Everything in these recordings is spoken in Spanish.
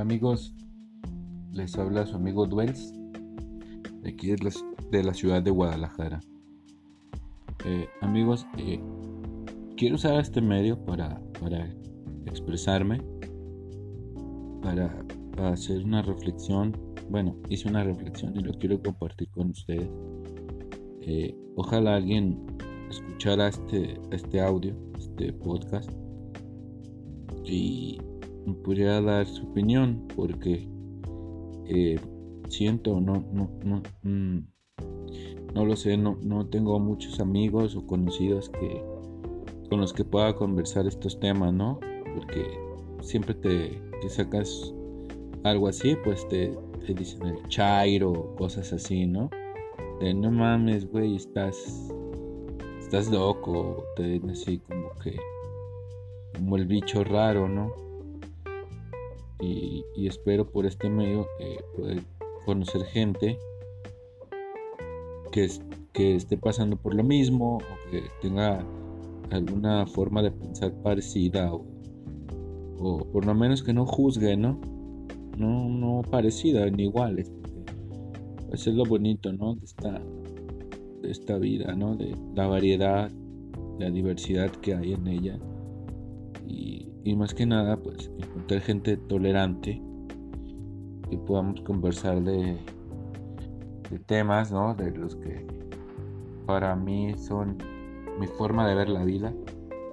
Amigos, les habla su amigo Duels, aquí de la, ciudad de Guadalajara. Eh, amigos, eh, quiero usar este medio para, para expresarme, para, hacer una reflexión. Bueno, hice una reflexión y lo quiero compartir con ustedes. Eh, ojalá alguien escuchara este, este audio, este podcast y pudiera dar su opinión porque eh, siento no no no mm, no lo sé no, no tengo muchos amigos o conocidos que con los que pueda conversar estos temas no porque siempre te, sacas algo así pues te, te dicen el chairo cosas así no de no mames güey estás estás loco te dicen así como que como el bicho raro no y, espero por este medio eh, poder conocer gente que, que esté pasando por lo mismo o que tenga alguna forma de pensar parecida o, por lo menos que no juzgue, ¿no? No, no parecida ni iguales. Eso es lo bonito, ¿no? De esta, de esta vida, ¿no? De la variedad, la diversidad que hay en ella. Y, y más que nada pues encontrar gente tolerante y podamos conversar de, de temas ¿no? de los que para mí son mi forma de ver la vida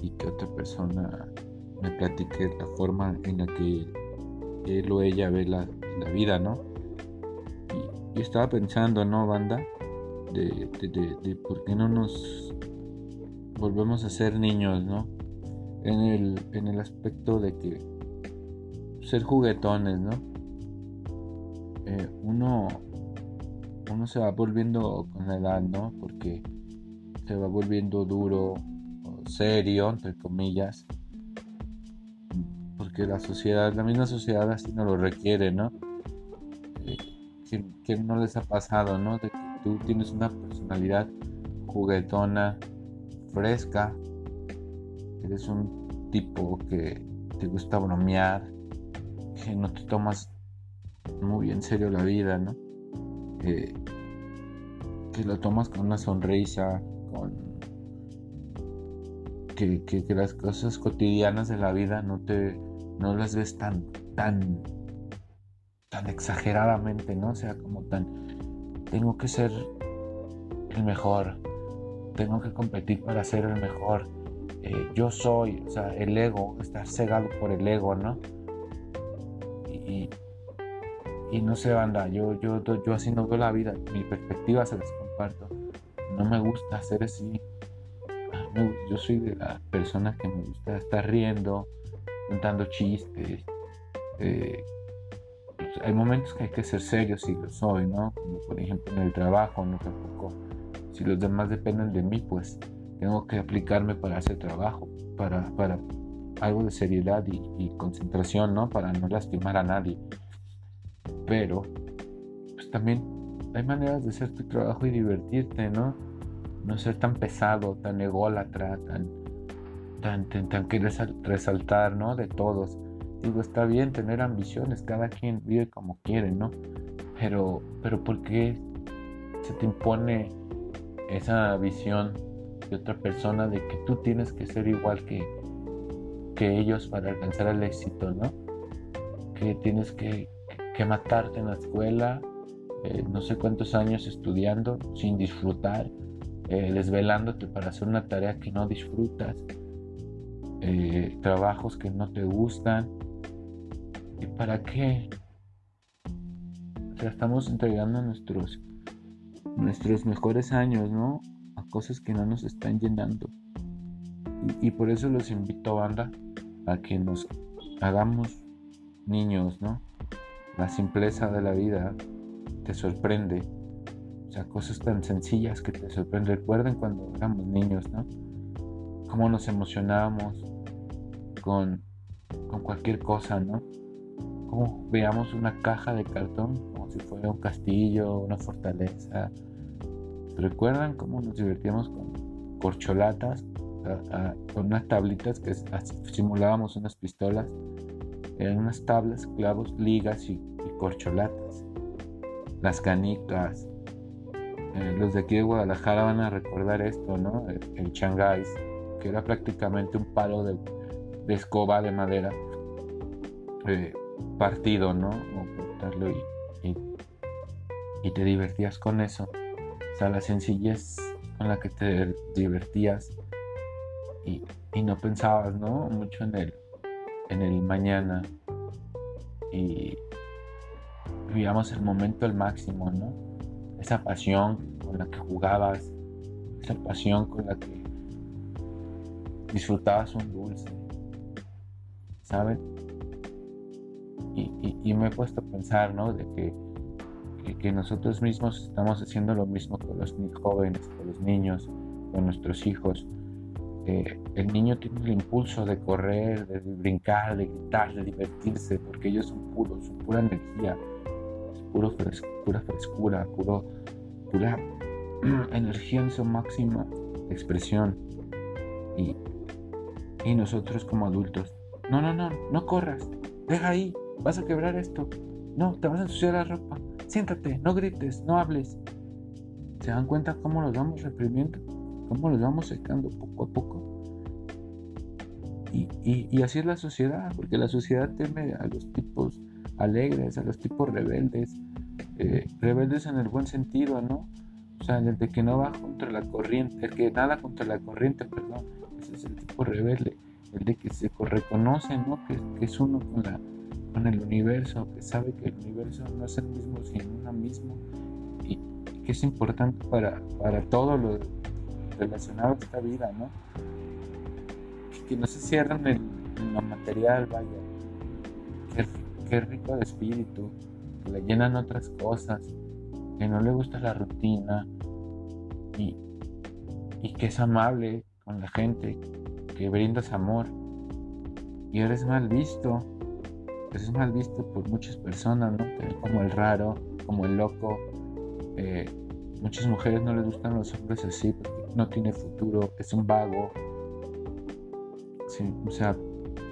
y que otra persona me platique la forma en la que él o ella ve la, la vida no y, estaba pensando no banda de, de, de por qué no nos volvemos a ser niños no en el, en el aspecto de que ser juguetones, ¿no? Eh, uno, uno se va volviendo con la edad, ¿no? Porque se va volviendo duro, serio, entre comillas. Porque la sociedad, la misma sociedad así no lo requiere, ¿no? Eh, ¿Qué no les ha pasado, no? De que tú tienes una personalidad juguetona, fresca, eres un tipo que te gusta bromear, que no te tomas muy en serio la vida, ¿no? que lo tomas con una sonrisa, con que, que, las cosas cotidianas de la vida no te no las ves tan tan tan exageradamente, ¿no? O sea, como tan tengo que ser el mejor, tengo que competir para ser el mejor, eh, yo soy, o sea, el ego, estar cegado por el ego, ¿no? Y, no sé, banda, yo, yo, yo así no veo la vida, mi perspectiva se las comparto. No me gusta hacer así. yo soy de las personas que me gusta estar riendo, contando chistes. Eh, pues, hay momentos que hay que ser serios y lo soy, ¿no? Como por ejemplo en el trabajo, no tampoco. Si los demás dependen de mí, pues tengo que aplicarme para ese trabajo, para, para algo de seriedad y, concentración, ¿no? Para no lastimar a nadie. Pero, pues también hay maneras de hacer tu trabajo y divertirte, ¿no? No ser tan pesado, tan ególatra, tan, tan, tan, tan que resaltar, ¿no? De todos. Digo, está bien tener ambiciones, cada quien vive como quiere, ¿no? Pero, pero ¿por qué se te impone esa visión otra persona de que tú tienes que ser igual que, que ellos para alcanzar el éxito, ¿no? Que tienes que, que matarte en la escuela, eh, no sé cuántos años estudiando sin disfrutar, eh, desvelándote para hacer una tarea que no disfrutas, eh, trabajos que no te gustan. ¿Y para qué? O sea, estamos entregando nuestros, nuestros mejores años, ¿no? Cosas que no nos están llenando. Y, por eso los invito, banda, a que nos hagamos niños, ¿no? La simpleza de la vida te sorprende. O sea, cosas tan sencillas que te sorprenden. Recuerden cuando éramos niños, ¿no? Cómo nos emocionábamos con, con cualquier cosa, ¿no? Cómo veíamos una caja de cartón como si fuera un castillo, una fortaleza, ¿Recuerdan cómo nos divertíamos con corcholatas, con unas tablitas que simulábamos unas pistolas eran unas tablas, clavos, ligas y, corcholatas. Las canicas. Eh, los de aquí de Guadalajara van a recordar esto, ¿no? El, el changáis, que era prácticamente un palo de, escoba de madera eh, partido, ¿no? O cortarlo y, te divertías con eso. La sencillez con la que te divertías y, y no pensabas, ¿no? Mucho en el, en el mañana y vivíamos el momento al máximo, ¿no? Esa pasión con la que jugabas, esa pasión con la que disfrutabas un dulce, ¿sabes? Y, me he puesto a pensar, ¿no? De que, que, nosotros mismos estamos haciendo lo mismo con los jóvenes, con los niños, con nuestros hijos. Eh, el niño tiene el impulso de correr, de brincar, de gritar, de divertirse, porque ellos son puros, son pura energía, puro pura frescura, puro, pura energía en su máxima expresión. Y, y nosotros como adultos, no, no, no, no corras, deja ahí, vas a quebrar esto, no, te vas a ensuciar la ropa, siéntate, no grites, no hables. ¿Se dan cuenta cómo los vamos reprimiendo? ¿Cómo los vamos secando poco a poco? Y, así es la sociedad, porque la sociedad teme a los tipos alegres, a los tipos rebeldes, eh, rebeldes en el buen sentido, ¿no? O sea, el de que no va contra la corriente, el que nada contra la corriente, perdón, ese es el tipo rebelde, el de que se reconoce, ¿no? Que, es uno con, la, con el universo, que sabe que el universo no es el mismo sino uno mismo y que es importante para, para todo lo relacionado a esta vida, ¿no? que no se cierran en, lo material, vaya. Qué, rico de espíritu, que le llenan otras cosas, que no le gusta la rutina y, y que es amable con la gente, que brindas amor y eres mal visto. Eres mal visto por muchas personas, ¿no? Como el raro, como el loco. Eh, muchas mujeres no les gustan los hombres así porque no tiene futuro, es un vago, o sea,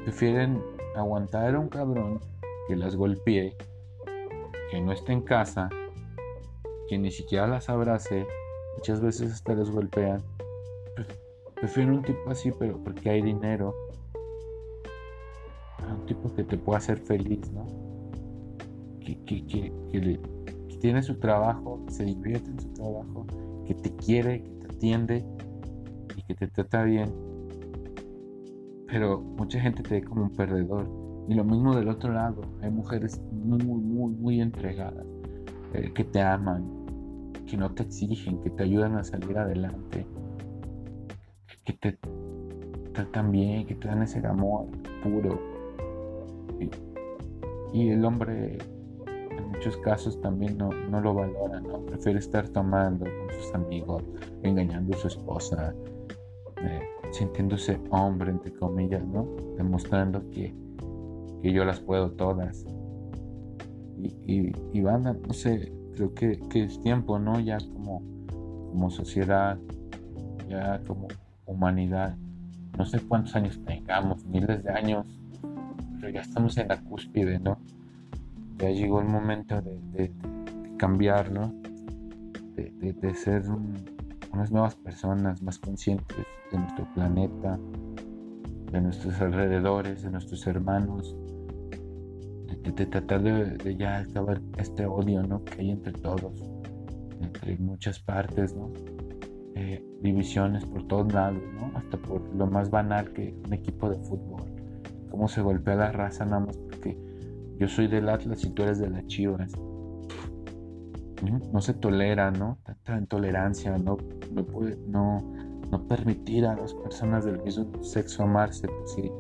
prefieren aguantar a un cabrón que las golpee, que no esté en casa, que ni siquiera las abrace, muchas veces hasta les golpean. Prefieren un tipo así, pero porque hay dinero. Que te pueda hacer feliz, ¿no? Que, que, tiene su trabajo, que se divierte en su trabajo, que te quiere, que te atiende y que te trata bien pero mucha gente te ve como un perdedor. Y lo mismo del otro lado, hay mujeres muy, muy, muy entregadas, eh, que te aman, que no te exigen, que te ayudan a salir adelante, que te tratan bien, que te dan ese amor puro. Y, el hombre en muchos casos también no, no lo valora, ¿no? Prefiere estar tomando con sus amigos, engañando a su esposa, eh, sintiéndose hombre, entre comillas, ¿no? Demostrando que, que yo las puedo todas. Y, y, van no sé, creo que, que, es tiempo, ¿no? Ya como, como sociedad, ya como humanidad, no sé cuántos años tengamos, miles de años, pero ya estamos en la cúspide, ¿no? Ya llegó el momento de, de, cambiar, ¿no? De, de ser un, unas nuevas personas más conscientes de nuestro planeta, de nuestros alrededores, de nuestros hermanos, de, tratar de, ya acabar este odio ¿no? que hay entre todos, entre muchas partes, ¿no? Eh, divisiones por todos lados, ¿no? hasta por lo más banal que un equipo de fútbol, cómo se golpea la raza nada más porque yo soy del Atlas y tú eres de las Chivas no se tolera, ¿no? Tanta intolerancia, no, no, puede, no, no permitir a las personas del mismo sexo amarse. Pues si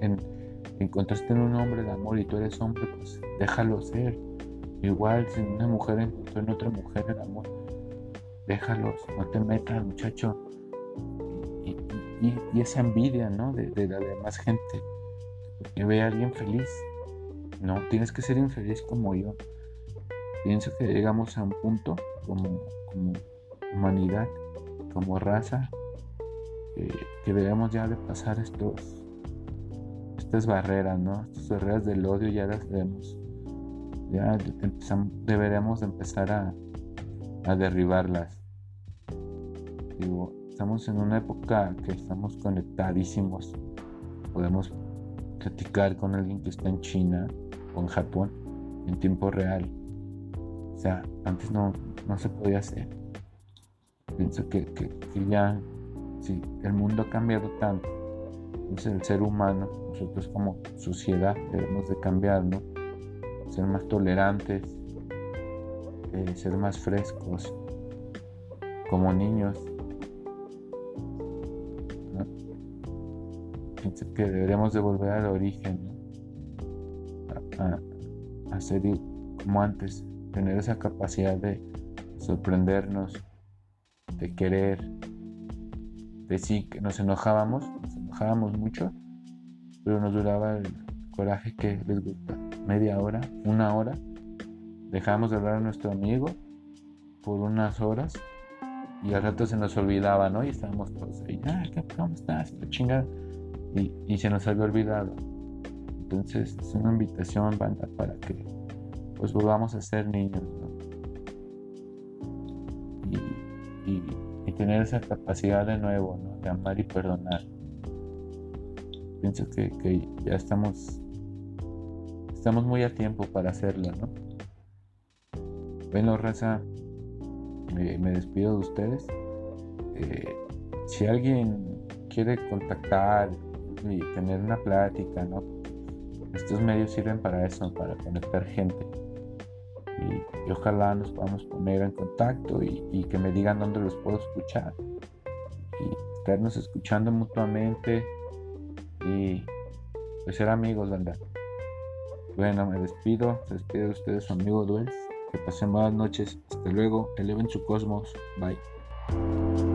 encontraste en un hombre el amor y tú eres hombre, pues déjalo ser. Igual si una mujer encontró en otra mujer el amor, déjalos, no te metas, muchacho. Y, esa envidia, ¿no? De la demás gente, que ve a alguien feliz. No, tienes que ser infeliz como yo. Pienso que llegamos a un punto como, humanidad, como raza, que debemos ya de pasar estos, estas barreras, ¿no? Estas barreras del odio ya las debemos, ya empezamos, deberemos empezar a, a derribarlas. Digo, estamos en una época que estamos conectadísimos. Podemos platicar con alguien que está en China o en Japón en tiempo real. O sea, antes no, no se podía hacer. Pienso que, que, ya, si el mundo ha cambiado tanto, entonces el ser humano, nosotros como sociedad debemos de cambiar, ¿no? Ser más tolerantes, eh, ser más frescos, como niños. Que deberíamos de volver al origen, a, ser como antes, tener esa capacidad de sorprendernos, de querer, de sí que nos enojábamos, nos enojábamos mucho, pero nos duraba el coraje que les gusta, media hora, una hora, dejábamos de hablar a nuestro amigo por unas horas y al rato se nos olvidaba, ¿no? Y estábamos todos ahí, ah, ¿cómo estás? La chingada. Y, y se nos había olvidado. Entonces es una invitación, banda, para que pues volvamos a ser niños, y, tener esa capacidad de nuevo, ¿no? De amar y perdonar. Pienso que, ya estamos, estamos muy a tiempo para hacerlo, ¿no? Bueno, raza, me despido de ustedes. Eh, si alguien quiere contactar y tener una plática, ¿no? Estos medios sirven para eso, para conectar gente. Y, ojalá nos podamos poner en contacto y, que me digan dónde los puedo escuchar. Y estarnos escuchando mutuamente. Y pues ser amigos, ¿verdad? Bueno, me despido, se despide de ustedes su amigo Duels, que pasen buenas noches, hasta luego, eleven su cosmos, bye.